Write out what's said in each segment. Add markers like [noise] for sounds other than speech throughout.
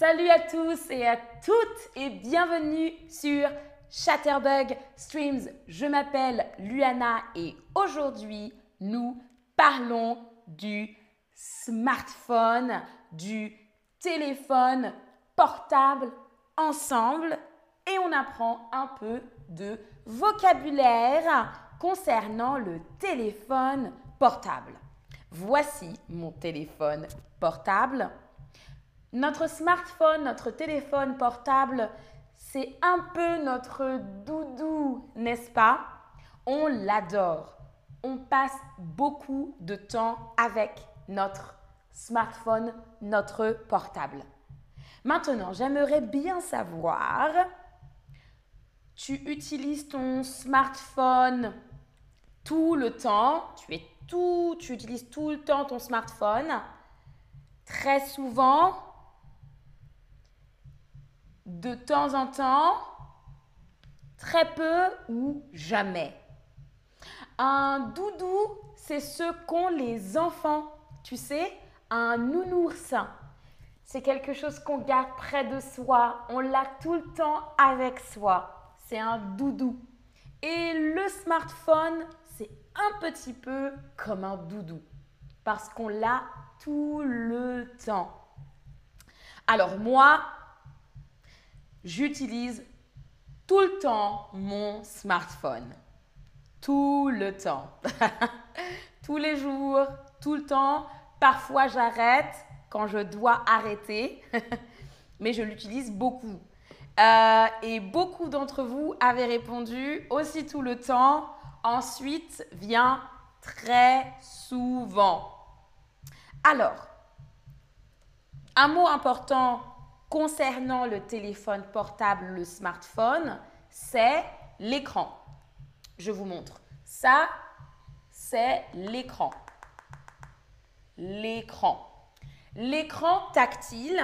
Salut à tous et à toutes et bienvenue sur Chatterbug Streams. Je m'appelle Luana et aujourd'hui nous parlons du smartphone, du téléphone portable ensemble et on apprend un peu de vocabulaire concernant le téléphone portable. Voici mon téléphone portable. Notre smartphone, notre téléphone portable, c'est un peu notre doudou, n'est-ce pas? On l'adore. On passe beaucoup de temps avec notre smartphone, notre portable. Maintenant, j'aimerais bien savoir, tu utilises ton smartphone tout le temps, tu es tout, tu utilises tout le temps ton smartphone, très souvent, de temps en temps, très peu ou jamais. Un doudou, c'est ce qu'ont les enfants, tu sais, un nounours. C'est quelque chose qu'on garde près de soi, on l'a tout le temps avec soi. C'est un doudou. Et le smartphone, c'est un petit peu comme un doudou parce qu'on l'a tout le temps. Alors moi, j'utilise tout le temps mon smartphone. Tout le temps. [laughs] Tous les jours, tout le temps. Parfois, j'arrête quand je dois arrêter, [laughs] mais je l'utilise beaucoup. Euh, et beaucoup d'entre vous avaient répondu aussi tout le temps. Ensuite vient très souvent. Alors, un mot important concernant le téléphone portable, le smartphone, c'est l'écran. Je vous montre. Ça, c'est l'écran. L'écran. L'écran tactile,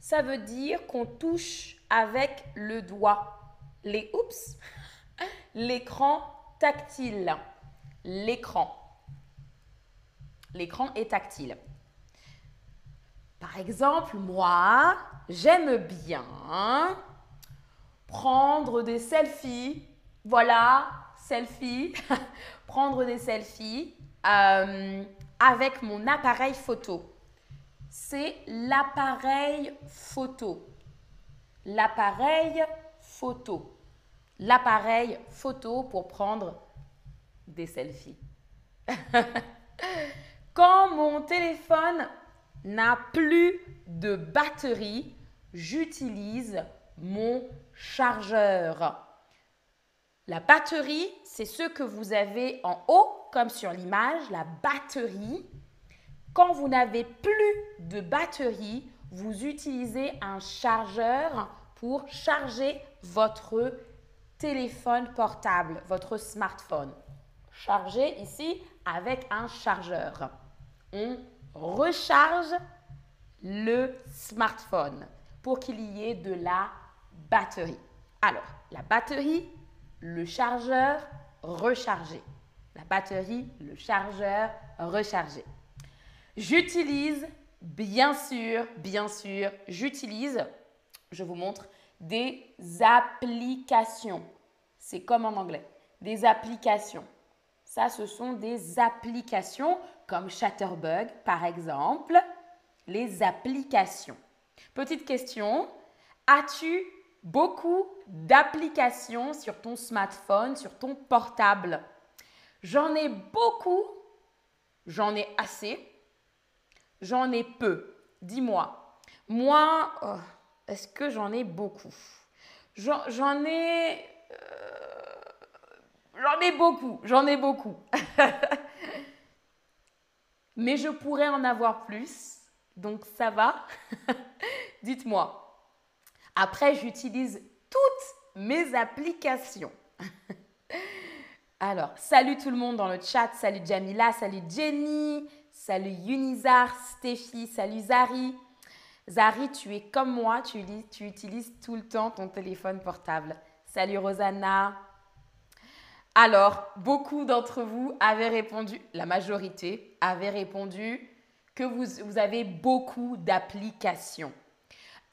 ça veut dire qu'on touche avec le doigt. Les oups, l'écran tactile. L'écran. L'écran est tactile. Par exemple, moi, j'aime bien prendre des selfies. Voilà, selfie. [laughs] prendre des selfies euh, avec mon appareil photo. C'est l'appareil photo. L'appareil photo. L'appareil photo pour prendre des selfies. [laughs] Quand mon téléphone n'a plus de batterie, j'utilise mon chargeur. La batterie, c'est ce que vous avez en haut, comme sur l'image, la batterie. Quand vous n'avez plus de batterie, vous utilisez un chargeur pour charger votre téléphone portable, votre smartphone. Chargé ici avec un chargeur. Recharge le smartphone pour qu'il y ait de la batterie. Alors, la batterie, le chargeur, rechargé. La batterie, le chargeur, rechargé. J'utilise, bien sûr, bien sûr, j'utilise, je vous montre, des applications. C'est comme en anglais, des applications. Ça, ce sont des applications comme Chatterbug, par exemple. Les applications. Petite question, as-tu beaucoup d'applications sur ton smartphone, sur ton portable? J'en ai beaucoup, j'en ai assez, j'en ai peu. Dis-moi, moi, oh, est-ce que j'en ai beaucoup? J'en ai... Euh, j'en ai beaucoup, j'en ai beaucoup. [laughs] Mais je pourrais en avoir plus, donc ça va. [laughs] Dites-moi. Après, j'utilise toutes mes applications. [laughs] Alors, salut tout le monde dans le chat. Salut Jamila, salut Jenny, salut Unizar, Stéphie, salut Zari. Zari, tu es comme moi, tu, tu utilises tout le temps ton téléphone portable. Salut Rosanna. Alors, beaucoup d'entre vous avaient répondu, la majorité avait répondu que vous, vous avez beaucoup d'applications.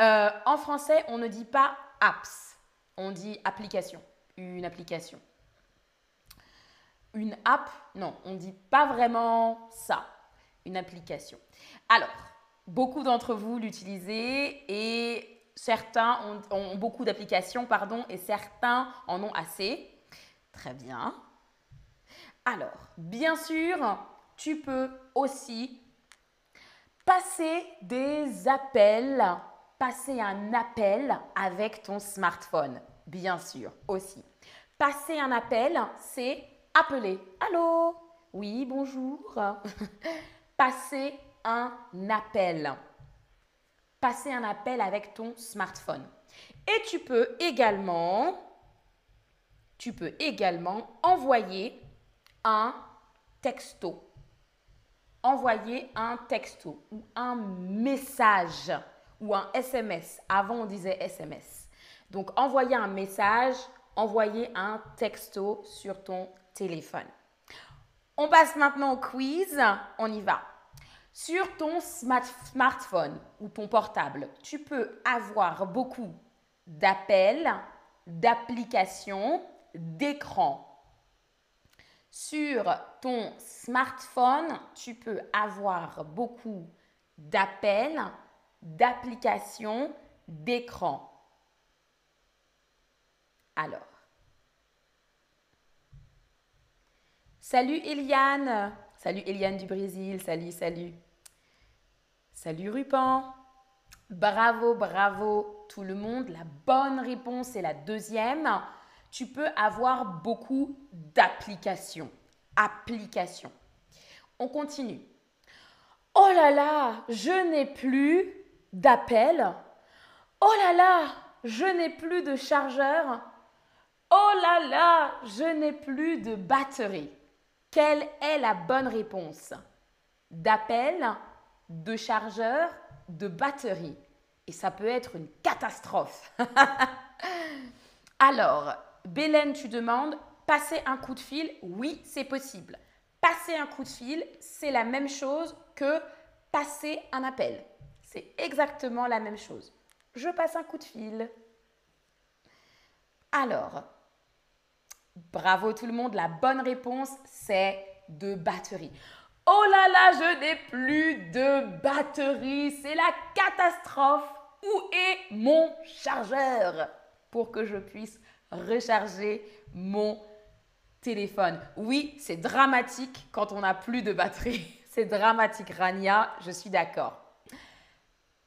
Euh, en français, on ne dit pas apps, on dit application, une application. Une app, non, on ne dit pas vraiment ça, une application. Alors, beaucoup d'entre vous l'utilisent et certains ont, beaucoup d'applications, pardon, et certains en ont assez. Très bien. Alors, bien sûr, tu peux aussi passer des appels, passer un appel avec ton smartphone, bien sûr, aussi. Passer un appel, c'est appeler. Allô? Oui, bonjour. [laughs] passer un appel. Passer un appel avec ton smartphone. Et tu peux également, tu peux également envoyer un texto. Envoyer un texto ou un message ou un SMS. Avant, on disait SMS. Donc, envoyer un message, envoyer un texto sur ton téléphone. On passe maintenant au quiz. On y va. Sur ton smartphone ou ton portable, tu peux avoir beaucoup d'appels, d'applications, d'écrans. Sur ton smartphone, tu peux avoir beaucoup d'appels, d'applications, d'écrans. Alors, salut Eliane, salut Eliane du Brésil, salut, salut. Salut Rupan, bravo, bravo tout le monde. La bonne réponse est la deuxième tu peux avoir beaucoup d'applications. Applications. On continue. Oh là là, je n'ai plus d'appel. Oh là là, je n'ai plus de chargeur. Oh là là, je n'ai plus de batterie. Quelle est la bonne réponse? D'appel, de chargeur, de batterie. Et ça peut être une catastrophe. [laughs] Alors, Bélène, tu demandes, passer un coup de fil Oui, c'est possible. Passer un coup de fil, c'est la même chose que passer un appel. C'est exactement la même chose. Je passe un coup de fil. Alors, bravo tout le monde, la bonne réponse, c'est de batterie. Oh là là, je n'ai plus de batterie, c'est la catastrophe. Où est mon chargeur? Pour que je puisse recharger mon téléphone. Oui, c'est dramatique quand on n'a plus de batterie. [laughs] C'est dramatique, Rania, je suis d'accord.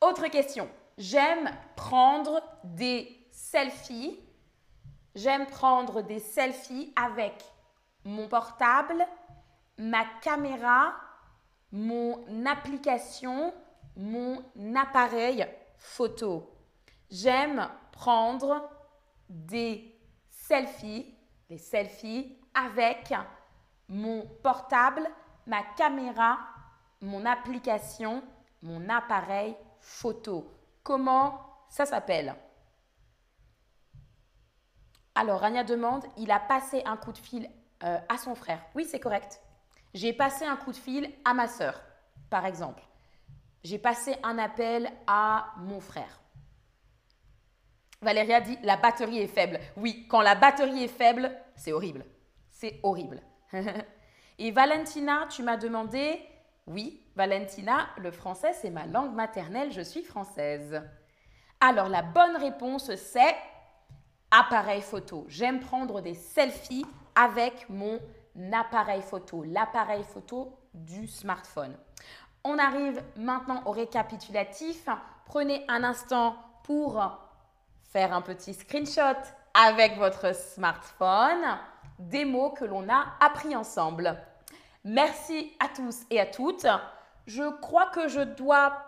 Autre question. J'aime prendre des selfies. J'aime prendre des selfies avec mon portable, ma caméra, mon application, mon appareil photo. J'aime prendre des selfies, des selfies avec mon portable, ma caméra, mon application, mon appareil photo. Comment ça s'appelle? Alors, Rania demande, il a passé un coup de fil euh, à son frère. Oui, c'est correct. J'ai passé un coup de fil à ma sœur, par exemple. J'ai passé un appel à mon frère. Valéria dit la batterie est faible. Oui, quand la batterie est faible, c'est horrible. C'est horrible. [laughs] Et Valentina, tu m'as demandé, oui, Valentina, le français, c'est ma langue maternelle, je suis française. Alors la bonne réponse, c'est appareil photo. J'aime prendre des selfies avec mon appareil photo, l'appareil photo du smartphone. On arrive maintenant au récapitulatif. Prenez un instant pour faire un petit screenshot avec votre smartphone des mots que l'on a appris ensemble. Merci à tous et à toutes. Je crois que je dois